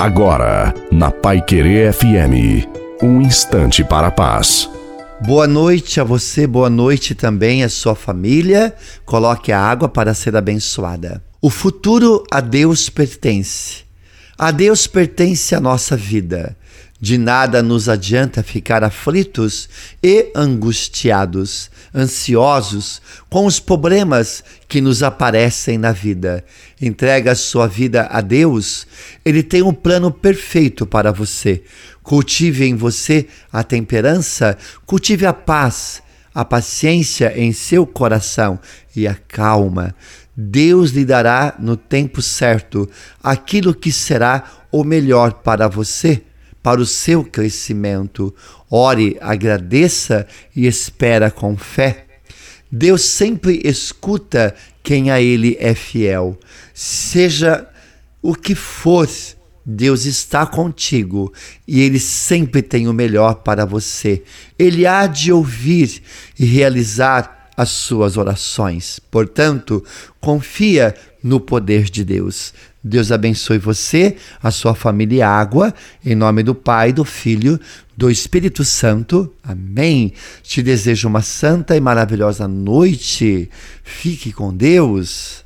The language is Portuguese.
Agora, na Pai Querer FM, um instante para a paz. Boa noite a você, boa noite também à sua família. Coloque a água para ser abençoada. O futuro a Deus pertence. A Deus pertence a nossa vida. De nada nos adianta ficar aflitos e angustiados, ansiosos com os problemas que nos aparecem na vida. Entrega sua vida a Deus, Ele tem um plano perfeito para você. Cultive em você a temperança, cultive a paz, a paciência em seu coração e a calma. Deus lhe dará no tempo certo aquilo que será o melhor para você para o seu crescimento. Ore, agradeça e espera com fé. Deus sempre escuta quem a Ele é fiel. Seja o que for, Deus está contigo e Ele sempre tem o melhor para você. Ele há de ouvir e realizar as suas orações. Portanto, confia no poder de Deus. Deus abençoe você, a sua família água, em nome do Pai, do Filho, do Espírito Santo. Amém. Te desejo uma santa e maravilhosa noite. Fique com Deus.